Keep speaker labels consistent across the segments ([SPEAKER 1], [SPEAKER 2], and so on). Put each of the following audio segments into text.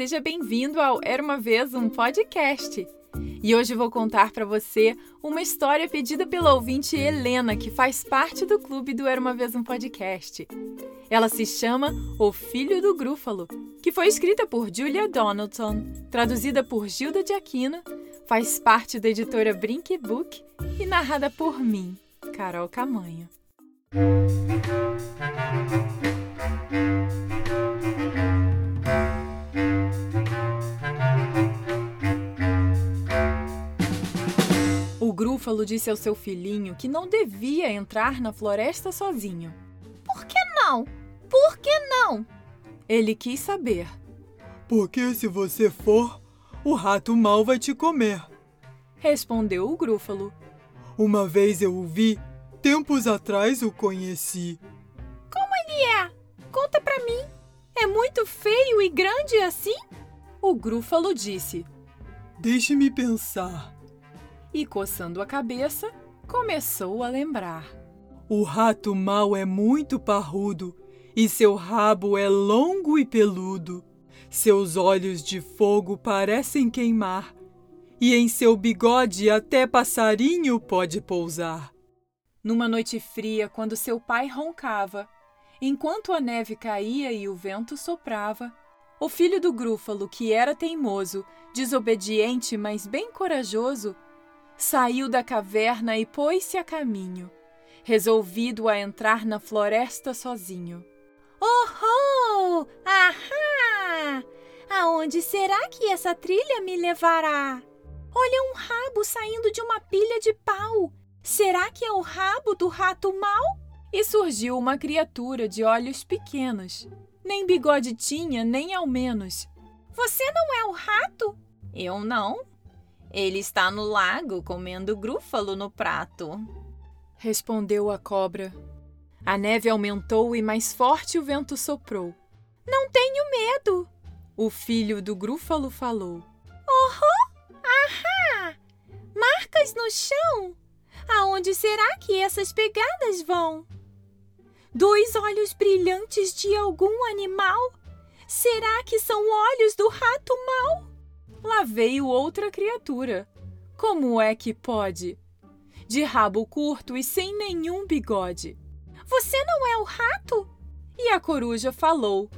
[SPEAKER 1] seja bem-vindo ao Era uma vez um podcast. E hoje vou contar para você uma história pedida pela ouvinte Helena, que faz parte do clube do Era uma vez um podcast. Ela se chama O Filho do Grúfalo, que foi escrita por Julia Donaldson, traduzida por Gilda de Aquino, faz parte da editora Brink Book e narrada por mim, Carol Camanho. O grúfalo disse ao seu filhinho que não devia entrar na floresta sozinho.
[SPEAKER 2] Por que não? Por que não?
[SPEAKER 1] Ele quis saber.
[SPEAKER 3] Porque se você for, o rato mal vai te comer.
[SPEAKER 1] Respondeu o grúfalo.
[SPEAKER 3] Uma vez eu o vi, tempos atrás o conheci.
[SPEAKER 2] Como ele é? Conta pra mim. É muito feio e grande assim?
[SPEAKER 1] O grúfalo disse.
[SPEAKER 3] Deixe-me pensar.
[SPEAKER 1] E coçando a cabeça, começou a lembrar.
[SPEAKER 3] O rato mau é muito parrudo e seu rabo é longo e peludo. Seus olhos de fogo parecem queimar e em seu bigode até passarinho pode pousar.
[SPEAKER 1] Numa noite fria, quando seu pai roncava, enquanto a neve caía e o vento soprava, o filho do grúfalo, que era teimoso, desobediente, mas bem corajoso, saiu da caverna e pôs-se a caminho, resolvido a entrar na floresta sozinho.
[SPEAKER 2] Oh, oh! Ahá! Aonde será que essa trilha me levará? Olha um rabo saindo de uma pilha de pau. Será que é o rabo do rato mau?
[SPEAKER 1] E surgiu uma criatura de olhos pequenos. Nem bigode tinha, nem ao menos.
[SPEAKER 2] Você não é o rato?
[SPEAKER 4] Eu não. Ele está no lago comendo grúfalo no prato.
[SPEAKER 1] Respondeu a cobra. A neve aumentou e mais forte o vento soprou.
[SPEAKER 2] Não tenho medo.
[SPEAKER 1] O filho do grúfalo falou.
[SPEAKER 2] Oh, ahá! Marcas no chão. Aonde será que essas pegadas vão? Dois olhos brilhantes de algum animal? Será que são olhos do rato mau?
[SPEAKER 1] Veio outra criatura. Como é que pode? De rabo curto e sem nenhum bigode.
[SPEAKER 2] Você não é o rato?
[SPEAKER 1] E a coruja falou: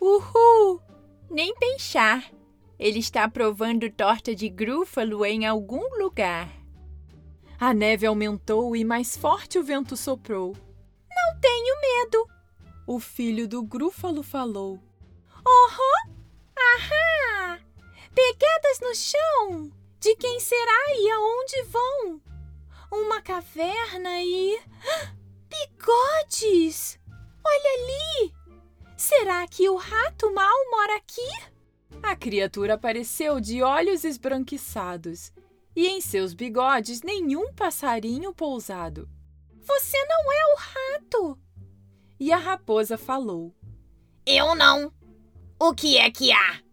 [SPEAKER 1] Uhul!
[SPEAKER 4] Nem pensar. Ele está provando torta de grúfalo em algum lugar.
[SPEAKER 1] A neve aumentou e mais forte o vento soprou.
[SPEAKER 2] Não tenho medo.
[SPEAKER 1] O filho do grúfalo falou.
[SPEAKER 2] Ahá! Pegadas no chão. De quem será e aonde vão? Uma caverna e. Bigodes! Olha ali! Será que o rato mal mora aqui?
[SPEAKER 1] A criatura apareceu de olhos esbranquiçados e em seus bigodes nenhum passarinho pousado.
[SPEAKER 2] Você não é o rato!
[SPEAKER 1] E a raposa falou:
[SPEAKER 4] Eu não! O que é que há?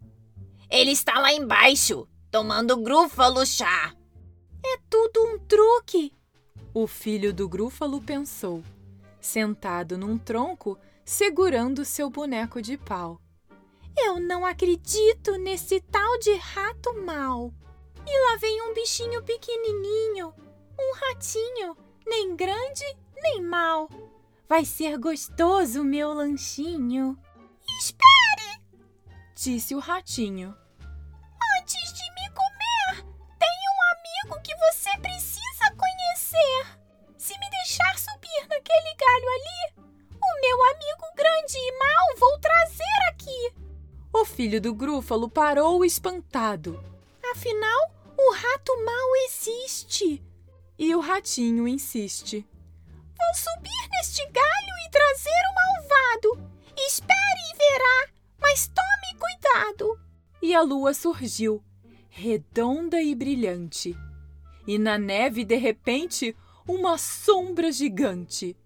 [SPEAKER 4] Ele está lá embaixo, tomando grúfalo chá.
[SPEAKER 2] É tudo um truque!
[SPEAKER 1] O filho do grúfalo pensou, sentado num tronco, segurando seu boneco de pau.
[SPEAKER 2] Eu não acredito nesse tal de rato mau. E lá vem um bichinho pequenininho, um ratinho, nem grande nem mau. Vai ser gostoso meu lanchinho.
[SPEAKER 4] Espere!
[SPEAKER 1] Disse o ratinho.
[SPEAKER 2] Antes de me comer, tem um amigo que você precisa conhecer. Se me deixar subir naquele galho ali, o meu amigo grande e mau vou trazer aqui.
[SPEAKER 1] O filho do grúfalo parou espantado.
[SPEAKER 2] Afinal, o rato mau existe.
[SPEAKER 1] E o ratinho insiste.
[SPEAKER 2] Vou subir neste galho e trazer o malvado. Espere e verá, mas tome cuidado.
[SPEAKER 1] E a lua surgiu, redonda e brilhante. E na neve, de repente, uma sombra gigante.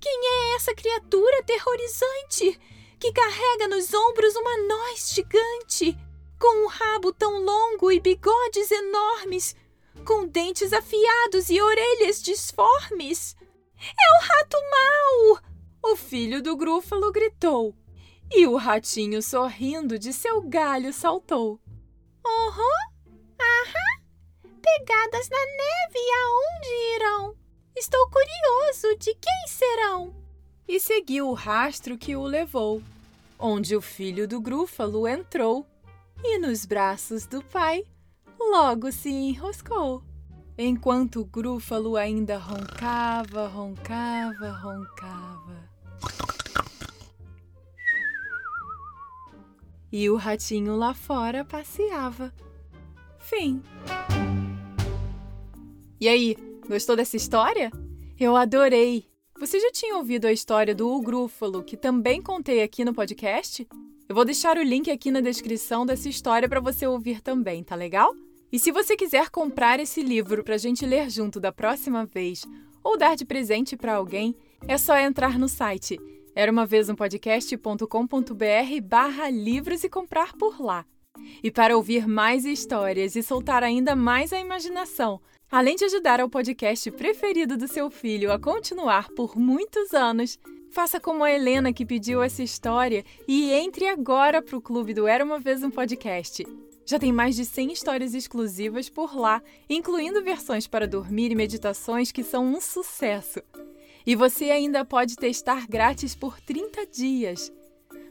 [SPEAKER 2] Quem é essa criatura aterrorizante que carrega nos ombros uma noz gigante, com um rabo tão longo e bigodes enormes, com dentes afiados e orelhas disformes? É o rato mau!
[SPEAKER 1] O filho do grúfalo gritou. E o ratinho, sorrindo de seu galho, saltou.
[SPEAKER 2] Uhum, aham, pegadas na neve aonde irão? Estou curioso de quem serão.
[SPEAKER 1] E seguiu o rastro que o levou, onde o filho do Grúfalo entrou e nos braços do pai logo se enroscou. Enquanto o Grúfalo ainda roncava, roncava, roncava. E o ratinho lá fora passeava. Fim. E aí, gostou dessa história? Eu adorei! Você já tinha ouvido a história do Ugrúfalo, que também contei aqui no podcast? Eu vou deixar o link aqui na descrição dessa história para você ouvir também, tá legal? E se você quiser comprar esse livro para a gente ler junto da próxima vez ou dar de presente para alguém, é só entrar no site era uma vez um podcast.com.br barra livros e comprar por lá. E para ouvir mais histórias e soltar ainda mais a imaginação, além de ajudar ao podcast preferido do seu filho a continuar por muitos anos, faça como a Helena que pediu essa história e entre agora para o clube do Era uma vez um podcast. Já tem mais de 100 histórias exclusivas por lá, incluindo versões para dormir e meditações que são um sucesso. E você ainda pode testar grátis por 30 dias.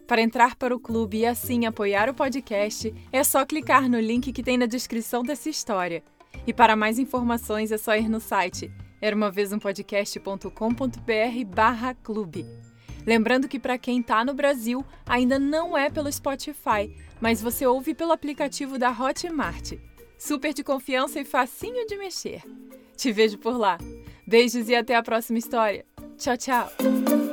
[SPEAKER 1] Para entrar para o clube e assim apoiar o podcast, é só clicar no link que tem na descrição dessa história. E para mais informações é só ir no site era uma vez um podcast.com.br barra clube. Lembrando que para quem está no Brasil, ainda não é pelo Spotify, mas você ouve pelo aplicativo da Hotmart. Super de confiança e facinho de mexer. Te vejo por lá. Beijos e até a próxima história. Tchau, tchau!